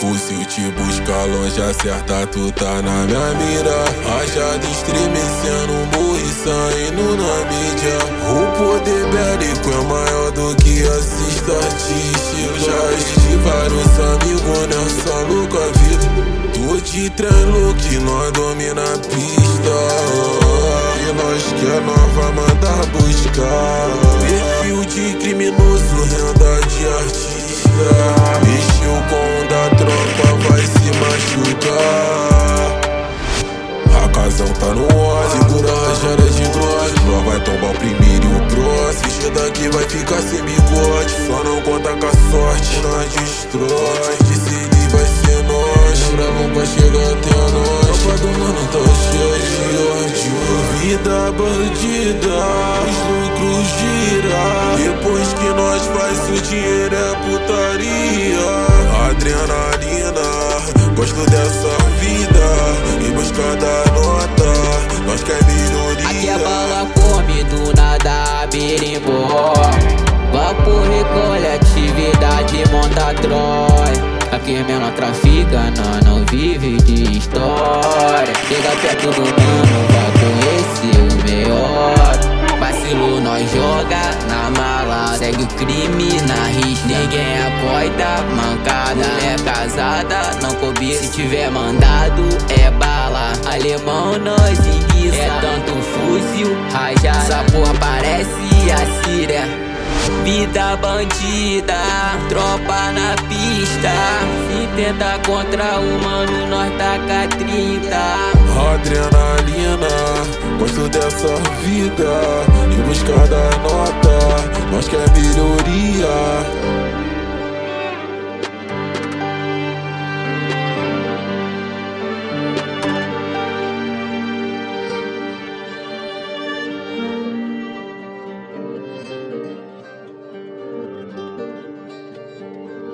Fuzil te busca longe, acerta, tu tá na minha mira. Rajada estremecendo, burro saindo na mídia. O poder bélico é maior do que as estatísticas. Já estive vários amigos nessa louca vida. Tô de treino que nós domina a pista. E nós quer nova mandar buscar. Perfil de criminoso, renda de artista. O primeiro e o próximo. Esquerda que vai ficar sem bigode. Só não conta com a sorte, nós destrói. Decidir vai ser nós. Lembravam pra chegar até nós. Tropa do mano tá cheia de ódio. Vida bandida, os lucros girar. Depois que nós faz o dinheiro é putaria. Adrenalina, gosto dessa birimbó. Vapor recolhe atividade, monta Troy. Aqui menor trafica, nós não vive de história. Chega perto do mano, vai conhecer o melhor. Vacilo, nós joga na mala. Segue o crime na risca. Ninguém é poita, mancada. É casada, não cobiça. Se tiver mandado, é bala. Alemão, nós enguiça. É tanto fuzil, rajada. Essa porra parece a síria. Vida bandida, tropa na pista. Se tenta contra o mano, nós taca 30. Adrenalina, gosto dessa vida. Em busca da nota, nós quer melhoria.